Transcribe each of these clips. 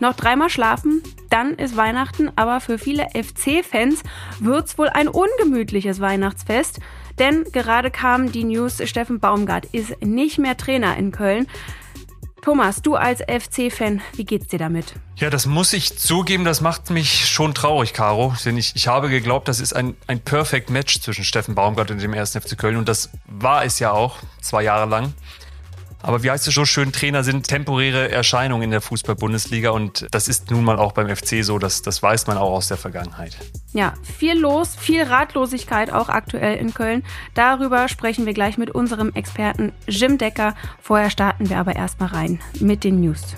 Noch dreimal schlafen, dann ist Weihnachten, aber für viele FC-Fans wird's wohl ein ungemütliches Weihnachtsfest. Denn gerade kam die News, Steffen Baumgart ist nicht mehr Trainer in Köln. Thomas, du als FC-Fan, wie geht's dir damit? Ja, das muss ich zugeben, das macht mich schon traurig, Caro. Denn ich, ich habe geglaubt, das ist ein, ein Perfect Match zwischen Steffen Baumgart und dem 1. FC Köln. Und das war es ja auch, zwei Jahre lang. Aber wie heißt es so schön, Trainer sind temporäre Erscheinungen in der Fußball-Bundesliga und das ist nun mal auch beim FC so, das, das weiß man auch aus der Vergangenheit. Ja, viel los, viel Ratlosigkeit auch aktuell in Köln. Darüber sprechen wir gleich mit unserem Experten Jim Decker. Vorher starten wir aber erstmal rein mit den News.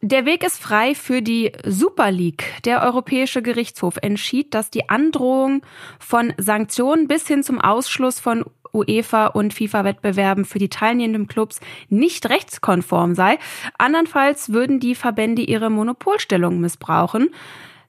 Der Weg ist frei für die Super League. Der Europäische Gerichtshof entschied, dass die Androhung von Sanktionen bis hin zum Ausschluss von UEFA und FIFA-Wettbewerben für die teilnehmenden Clubs nicht rechtskonform sei. Andernfalls würden die Verbände ihre Monopolstellung missbrauchen.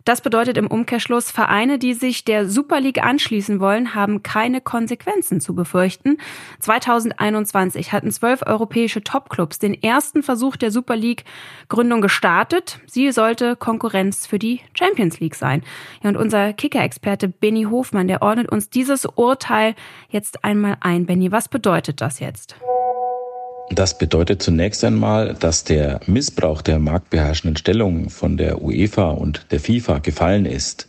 Das bedeutet im Umkehrschluss, Vereine, die sich der Super League anschließen wollen, haben keine Konsequenzen zu befürchten. 2021 hatten zwölf europäische Topclubs den ersten Versuch der Super League Gründung gestartet. Sie sollte Konkurrenz für die Champions League sein. Ja, und unser Kicker-Experte Benny Hofmann, der ordnet uns dieses Urteil jetzt einmal ein. Benny, was bedeutet das jetzt? Das bedeutet zunächst einmal, dass der Missbrauch der marktbeherrschenden Stellung von der UEFA und der FIFA gefallen ist.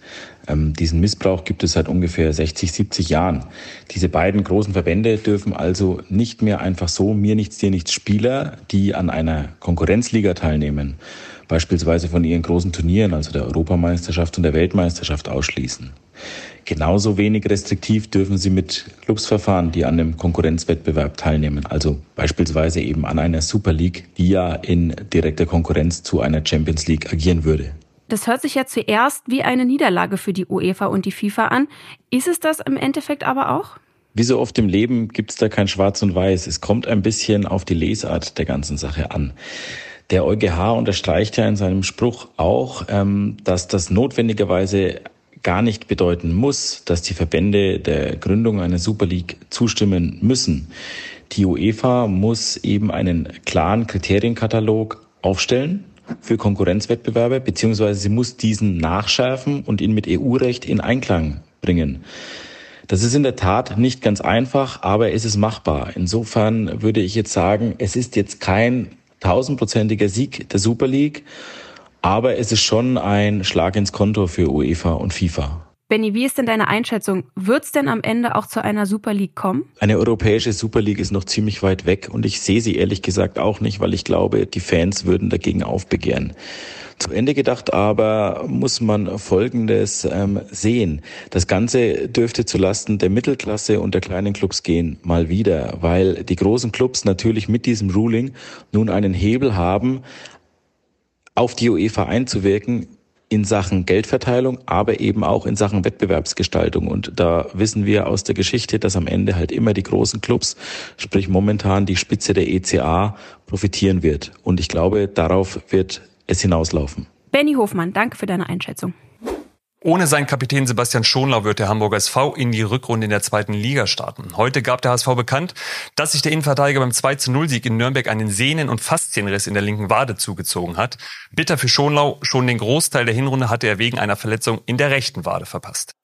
Ähm, diesen Missbrauch gibt es seit ungefähr 60, 70 Jahren. Diese beiden großen Verbände dürfen also nicht mehr einfach so mir nichts, dir nichts Spieler, die an einer Konkurrenzliga teilnehmen, beispielsweise von ihren großen Turnieren, also der Europameisterschaft und der Weltmeisterschaft ausschließen. Genauso wenig restriktiv dürfen sie mit Clubs verfahren, die an einem Konkurrenzwettbewerb teilnehmen, also beispielsweise eben an einer Super League, die ja in direkter Konkurrenz zu einer Champions League agieren würde. Das hört sich ja zuerst wie eine Niederlage für die UEFA und die FIFA an. Ist es das im Endeffekt aber auch? Wie so oft im Leben gibt es da kein Schwarz und Weiß. Es kommt ein bisschen auf die Lesart der ganzen Sache an. Der EuGH unterstreicht ja in seinem Spruch auch, ähm, dass das notwendigerweise gar nicht bedeuten muss, dass die Verbände der Gründung einer Super League zustimmen müssen. Die UEFA muss eben einen klaren Kriterienkatalog aufstellen für Konkurrenzwettbewerbe, beziehungsweise sie muss diesen nachschärfen und ihn mit EU-Recht in Einklang bringen. Das ist in der Tat nicht ganz einfach, aber es ist machbar. Insofern würde ich jetzt sagen, es ist jetzt kein tausendprozentiger Sieg der Super League, aber es ist schon ein Schlag ins Konto für UEFA und FIFA. Benny, wie ist denn deine Einschätzung? Wird es denn am Ende auch zu einer Super League kommen? Eine europäische Super League ist noch ziemlich weit weg und ich sehe sie ehrlich gesagt auch nicht, weil ich glaube, die Fans würden dagegen aufbegehren. Zu Ende gedacht aber muss man Folgendes ähm, sehen. Das Ganze dürfte zulasten der Mittelklasse und der kleinen Clubs gehen, mal wieder, weil die großen Clubs natürlich mit diesem Ruling nun einen Hebel haben, auf die UEFA einzuwirken in Sachen Geldverteilung, aber eben auch in Sachen Wettbewerbsgestaltung. Und da wissen wir aus der Geschichte, dass am Ende halt immer die großen Clubs, sprich momentan die Spitze der ECA, profitieren wird. Und ich glaube, darauf wird es hinauslaufen. Benny Hofmann, danke für deine Einschätzung. Ohne seinen Kapitän Sebastian Schonlau wird der Hamburger SV in die Rückrunde in der zweiten Liga starten. Heute gab der HSV bekannt, dass sich der Innenverteidiger beim 2 0 Sieg in Nürnberg einen Sehnen- und Faszienriss in der linken Wade zugezogen hat. Bitter für Schonlau, schon den Großteil der Hinrunde hatte er wegen einer Verletzung in der rechten Wade verpasst.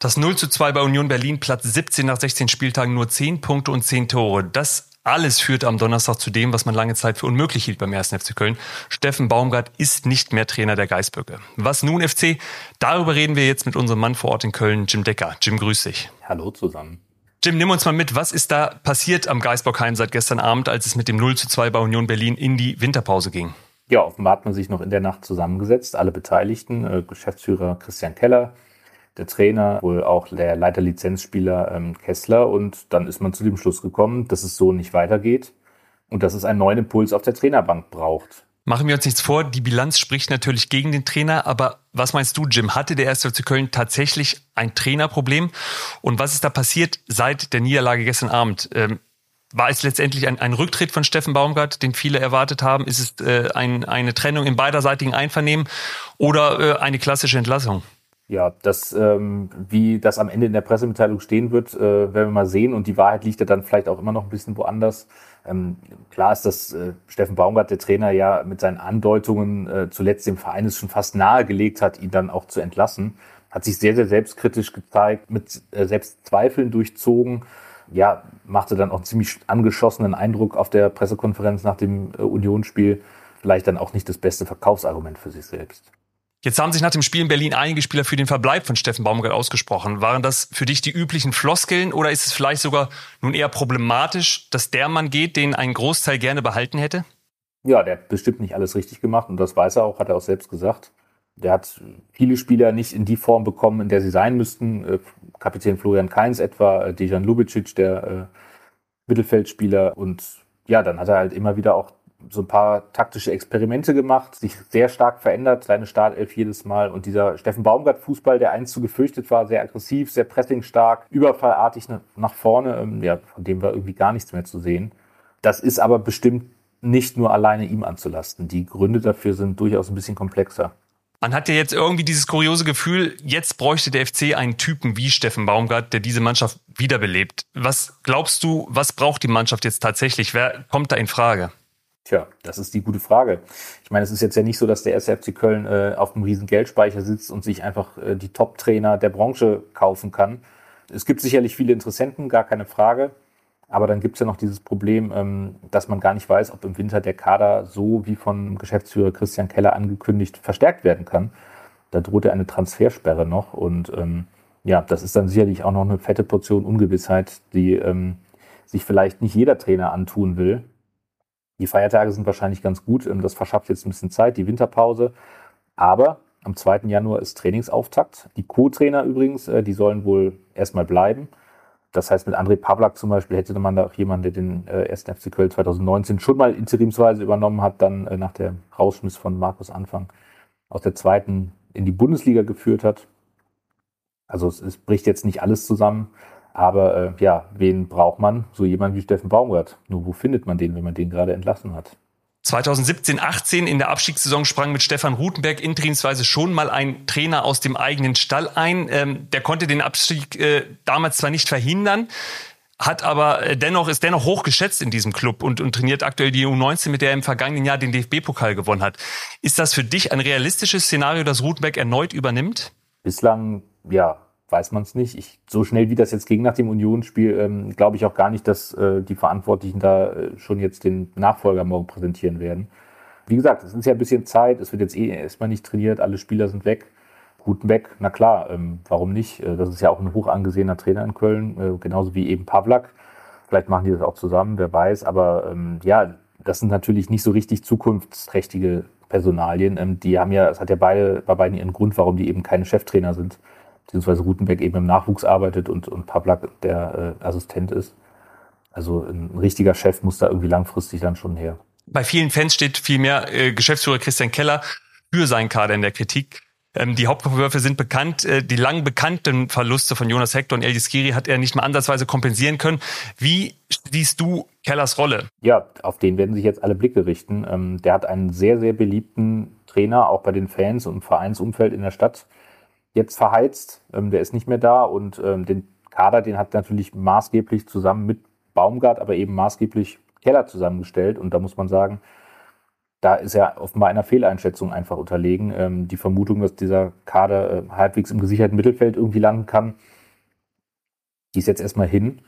Das 0 zu 2 bei Union Berlin, Platz 17 nach 16 Spieltagen, nur 10 Punkte und 10 Tore. Das alles führt am Donnerstag zu dem, was man lange Zeit für unmöglich hielt beim 1. FC Köln. Steffen Baumgart ist nicht mehr Trainer der Geißböcke. Was nun FC? Darüber reden wir jetzt mit unserem Mann vor Ort in Köln, Jim Decker. Jim, grüß dich. Hallo zusammen. Jim, nimm uns mal mit. Was ist da passiert am Geisbockheim seit gestern Abend, als es mit dem 0 zu 2 bei Union Berlin in die Winterpause ging? Ja, offenbar hat man sich noch in der Nacht zusammengesetzt, alle Beteiligten, äh, Geschäftsführer Christian Keller, der Trainer, wohl auch der Leiterlizenzspieler ähm, Kessler. Und dann ist man zu dem Schluss gekommen, dass es so nicht weitergeht und dass es einen neuen Impuls auf der Trainerbank braucht. Machen wir uns nichts vor, die Bilanz spricht natürlich gegen den Trainer, aber was meinst du, Jim? Hatte der 1. FC Köln tatsächlich ein Trainerproblem? Und was ist da passiert seit der Niederlage gestern Abend? Ähm, war es letztendlich ein, ein, Rücktritt von Steffen Baumgart, den viele erwartet haben? Ist es äh, ein, eine Trennung im beiderseitigen Einvernehmen oder äh, eine klassische Entlassung? Ja, das, ähm, wie das am Ende in der Pressemitteilung stehen wird, äh, werden wir mal sehen. Und die Wahrheit liegt ja dann vielleicht auch immer noch ein bisschen woanders. Ähm, klar ist, dass äh, Steffen Baumgart, der Trainer, ja mit seinen Andeutungen äh, zuletzt dem Verein es schon fast nahegelegt hat, ihn dann auch zu entlassen. Hat sich sehr, sehr selbstkritisch gezeigt, mit äh, Selbstzweifeln durchzogen. Ja, machte dann auch einen ziemlich angeschossenen Eindruck auf der Pressekonferenz nach dem äh, Unionsspiel. Vielleicht dann auch nicht das beste Verkaufsargument für sich selbst. Jetzt haben sich nach dem Spiel in Berlin einige Spieler für den Verbleib von Steffen Baumgart ausgesprochen. Waren das für dich die üblichen Floskeln oder ist es vielleicht sogar nun eher problematisch, dass der Mann geht, den ein Großteil gerne behalten hätte? Ja, der hat bestimmt nicht alles richtig gemacht und das weiß er auch, hat er auch selbst gesagt. Der hat viele Spieler nicht in die Form bekommen, in der sie sein müssten. Äh, Kapitän Florian Kainz etwa, äh, Dejan Lubicic, der äh, Mittelfeldspieler. Und ja, dann hat er halt immer wieder auch so ein paar taktische Experimente gemacht, sich sehr stark verändert, seine Startelf jedes Mal. Und dieser Steffen Baumgart-Fußball, der einst so gefürchtet war, sehr aggressiv, sehr pressingstark, überfallartig nach vorne, ähm, ja, von dem war irgendwie gar nichts mehr zu sehen. Das ist aber bestimmt nicht nur alleine ihm anzulasten. Die Gründe dafür sind durchaus ein bisschen komplexer. Man hat ja jetzt irgendwie dieses kuriose Gefühl, jetzt bräuchte der FC einen Typen wie Steffen Baumgart, der diese Mannschaft wiederbelebt. Was glaubst du, was braucht die Mannschaft jetzt tatsächlich? Wer kommt da in Frage? Tja, das ist die gute Frage. Ich meine, es ist jetzt ja nicht so, dass der SFC Köln äh, auf einem riesen Geldspeicher sitzt und sich einfach äh, die Top-Trainer der Branche kaufen kann. Es gibt sicherlich viele Interessenten, gar keine Frage. Aber dann gibt es ja noch dieses Problem, ähm, dass man gar nicht weiß, ob im Winter der Kader so wie von Geschäftsführer Christian Keller angekündigt verstärkt werden kann. Da droht ja eine Transfersperre noch. Und ähm, ja, das ist dann sicherlich auch noch eine fette Portion Ungewissheit, die ähm, sich vielleicht nicht jeder Trainer antun will. Die Feiertage sind wahrscheinlich ganz gut. Ähm, das verschafft jetzt ein bisschen Zeit, die Winterpause. Aber am 2. Januar ist Trainingsauftakt. Die Co-Trainer übrigens, äh, die sollen wohl erstmal bleiben. Das heißt, mit André Pavlak zum Beispiel hätte man da auch jemanden, der den äh, 1. FC Köln 2019 schon mal interimsweise übernommen hat, dann äh, nach der Rausschmiss von Markus Anfang aus der zweiten in die Bundesliga geführt hat. Also es, es bricht jetzt nicht alles zusammen. Aber äh, ja, wen braucht man? So jemand wie Steffen Baumgart. Nur wo findet man den, wenn man den gerade entlassen hat? 2017, 18 in der Abstiegssaison sprang mit Stefan Rutenberg interimsweise schon mal ein Trainer aus dem eigenen Stall ein. Ähm, der konnte den Abstieg äh, damals zwar nicht verhindern, hat aber äh, dennoch ist dennoch hoch geschätzt in diesem Club und, und trainiert aktuell die U19, mit der er im vergangenen Jahr den DFB-Pokal gewonnen hat. Ist das für dich ein realistisches Szenario, dass Rutenberg erneut übernimmt? Bislang ja, weiß man es nicht. Ich, so schnell wie das jetzt ging nach dem Unionsspiel, ähm, glaube ich auch gar nicht, dass äh, die Verantwortlichen da äh, schon jetzt den Nachfolger morgen präsentieren werden. Wie gesagt, es ist ja ein bisschen Zeit, es wird jetzt eh erstmal nicht trainiert, alle Spieler sind weg. Gutenbeck, na klar, ähm, warum nicht? Äh, das ist ja auch ein hoch angesehener Trainer in Köln, äh, genauso wie eben Pavlak. Vielleicht machen die das auch zusammen, wer weiß. Aber ähm, ja, das sind natürlich nicht so richtig zukunftsträchtige Personalien. Ähm, die haben ja, es hat ja beide, bei beiden ihren Grund, warum die eben keine Cheftrainer sind beziehungsweise Rutenberg eben im Nachwuchs arbeitet und, und Pablak der äh, Assistent ist. Also ein richtiger Chef muss da irgendwie langfristig dann schon her. Bei vielen Fans steht vielmehr äh, Geschäftsführer Christian Keller für seinen Kader in der Kritik. Ähm, die Hauptvorwürfe sind bekannt. Äh, die lang bekannten Verluste von Jonas Hector und Eldis Giri hat er nicht mal ansatzweise kompensieren können. Wie siehst du Kellers Rolle? Ja, auf den werden sich jetzt alle Blicke richten. Ähm, der hat einen sehr, sehr beliebten Trainer, auch bei den Fans und im Vereinsumfeld in der Stadt jetzt verheizt. Ähm, der ist nicht mehr da und ähm, den Kader, den hat natürlich maßgeblich zusammen mit Baumgart, aber eben maßgeblich Keller zusammengestellt. Und da muss man sagen, da ist er offenbar einer Fehleinschätzung einfach unterlegen. Ähm, die Vermutung, dass dieser Kader äh, halbwegs im gesicherten Mittelfeld irgendwie landen kann, die ist jetzt erstmal hin.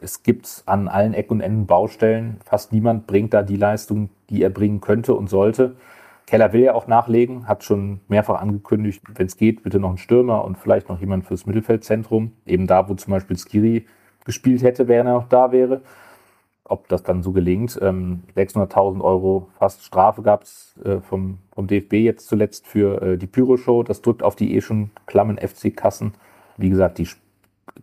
Es gibt an allen Ecken und Enden Baustellen. Fast niemand bringt da die Leistung, die er bringen könnte und sollte. Keller will ja auch nachlegen, hat schon mehrfach angekündigt, wenn es geht, bitte noch einen Stürmer und vielleicht noch jemand fürs Mittelfeldzentrum. Eben da, wo zum Beispiel Skiri gespielt hätte, wenn er noch da wäre. Ob das dann so gelingt. 600.000 ähm, Euro fast Strafe gab es äh, vom, vom DFB jetzt zuletzt für äh, die Pyro-Show. Das drückt auf die eh schon klammen FC-Kassen. Wie gesagt, die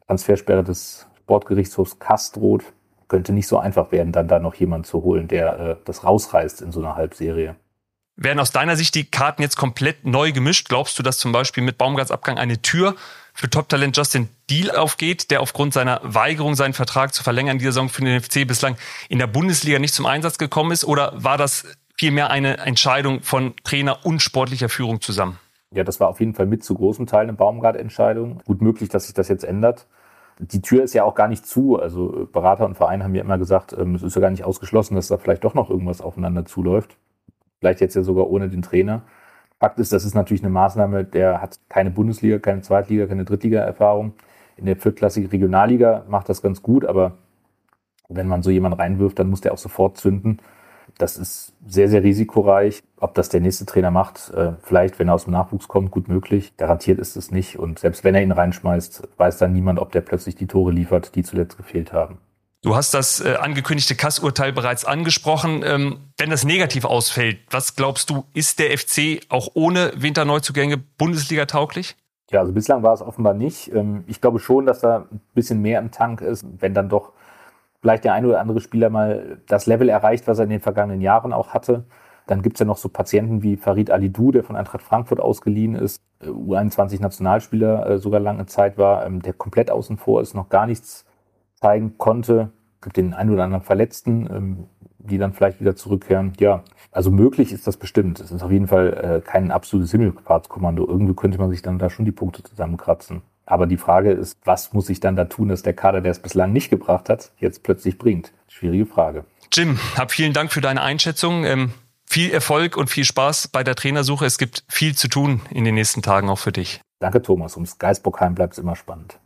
Transfersperre des Sportgerichtshofs Kastroth könnte nicht so einfach werden, dann da noch jemand zu holen, der äh, das rausreißt in so einer Halbserie. Werden aus deiner Sicht die Karten jetzt komplett neu gemischt? Glaubst du, dass zum Beispiel mit Baumgarts Abgang eine Tür für Top-Talent Justin Deal aufgeht, der aufgrund seiner Weigerung, seinen Vertrag zu verlängern dieser Saison für den FC bislang in der Bundesliga nicht zum Einsatz gekommen ist? Oder war das vielmehr eine Entscheidung von Trainer und sportlicher Führung zusammen? Ja, das war auf jeden Fall mit zu großen Teilen eine Baumgart-Entscheidung. Gut möglich, dass sich das jetzt ändert. Die Tür ist ja auch gar nicht zu. Also Berater und Verein haben ja immer gesagt, ähm, es ist ja gar nicht ausgeschlossen, dass da vielleicht doch noch irgendwas aufeinander zuläuft. Vielleicht jetzt ja sogar ohne den Trainer. Fakt ist, das ist natürlich eine Maßnahme, der hat keine Bundesliga, keine Zweitliga, keine Drittliga-Erfahrung. In der viertklassigen Regionalliga macht das ganz gut, aber wenn man so jemanden reinwirft, dann muss der auch sofort zünden. Das ist sehr, sehr risikoreich. Ob das der nächste Trainer macht, äh, vielleicht, wenn er aus dem Nachwuchs kommt, gut möglich. Garantiert ist es nicht. Und selbst wenn er ihn reinschmeißt, weiß dann niemand, ob der plötzlich die Tore liefert, die zuletzt gefehlt haben. Du hast das äh, angekündigte Kassurteil bereits angesprochen. Ähm, wenn das negativ ausfällt, was glaubst du, ist der FC auch ohne Winterneuzugänge Bundesliga tauglich? Ja, also bislang war es offenbar nicht. Ähm, ich glaube schon, dass da ein bisschen mehr im Tank ist, wenn dann doch vielleicht der eine oder andere Spieler mal das Level erreicht, was er in den vergangenen Jahren auch hatte. Dann gibt's ja noch so Patienten wie Farid Alidou, der von Eintracht Frankfurt ausgeliehen ist, äh, U21-Nationalspieler äh, sogar lange Zeit war, ähm, der komplett außen vor ist, noch gar nichts zeigen konnte. Es gibt den einen oder anderen Verletzten, ähm, die dann vielleicht wieder zurückkehren. Ja, also möglich ist das bestimmt. Es ist auf jeden Fall äh, kein absolutes Himmelfahrtskommando. Irgendwie könnte man sich dann da schon die Punkte zusammenkratzen. Aber die Frage ist, was muss ich dann da tun, dass der Kader, der es bislang nicht gebracht hat, jetzt plötzlich bringt? Schwierige Frage. Jim, hab vielen Dank für deine Einschätzung. Ähm, viel Erfolg und viel Spaß bei der Trainersuche. Es gibt viel zu tun in den nächsten Tagen auch für dich. Danke, Thomas. Ums Geisbockheim bleibt es immer spannend.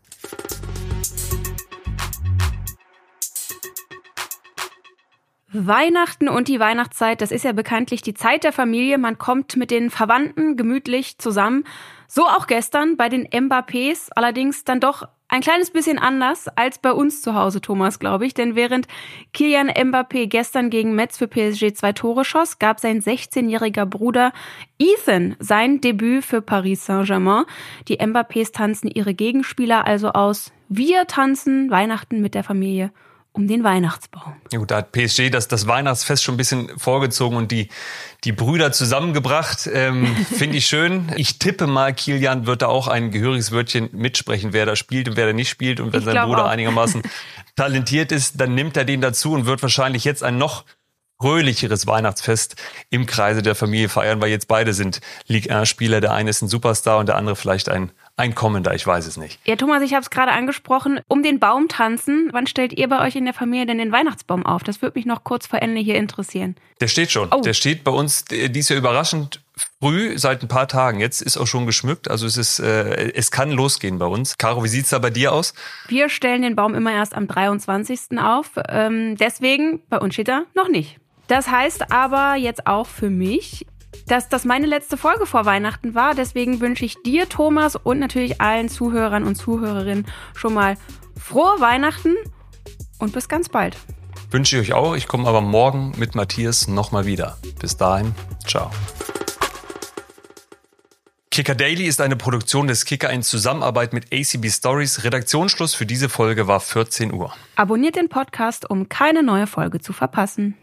Weihnachten und die Weihnachtszeit, das ist ja bekanntlich die Zeit der Familie. Man kommt mit den Verwandten gemütlich zusammen. So auch gestern bei den Mbappés, allerdings dann doch ein kleines bisschen anders als bei uns zu Hause, Thomas, glaube ich. Denn während Kilian Mbappé gestern gegen Metz für PSG zwei Tore schoss, gab sein 16-jähriger Bruder Ethan sein Debüt für Paris Saint-Germain. Die Mbappés tanzen ihre Gegenspieler also aus. Wir tanzen Weihnachten mit der Familie um den Weihnachtsbaum. Ja gut, da hat PSG das, das Weihnachtsfest schon ein bisschen vorgezogen und die, die Brüder zusammengebracht. Ähm, Finde ich schön. Ich tippe mal, Kilian wird da auch ein gehöriges Wörtchen mitsprechen, wer da spielt und wer da nicht spielt. Und wenn ich sein Bruder auch. einigermaßen talentiert ist, dann nimmt er den dazu und wird wahrscheinlich jetzt ein noch fröhlicheres Weihnachtsfest im Kreise der Familie feiern, weil jetzt beide sind Ligue 1-Spieler. Der eine ist ein Superstar und der andere vielleicht ein ein kommender, ich weiß es nicht. Ja, Thomas, ich habe es gerade angesprochen. Um den Baum tanzen, wann stellt ihr bei euch in der Familie denn den Weihnachtsbaum auf? Das würde mich noch kurz vor Ende hier interessieren. Der steht schon. Oh. Der steht bei uns dies Jahr überraschend früh, seit ein paar Tagen. Jetzt ist auch schon geschmückt. Also es ist, äh, es kann losgehen bei uns. Caro, wie sieht's da bei dir aus? Wir stellen den Baum immer erst am 23. auf. Ähm, deswegen, bei uns steht er noch nicht. Das heißt aber jetzt auch für mich, dass das meine letzte Folge vor Weihnachten war. Deswegen wünsche ich dir, Thomas, und natürlich allen Zuhörern und Zuhörerinnen schon mal frohe Weihnachten und bis ganz bald. Wünsche ich euch auch. Ich komme aber morgen mit Matthias nochmal wieder. Bis dahin, ciao. Kicker Daily ist eine Produktion des Kicker in Zusammenarbeit mit ACB Stories. Redaktionsschluss für diese Folge war 14 Uhr. Abonniert den Podcast, um keine neue Folge zu verpassen.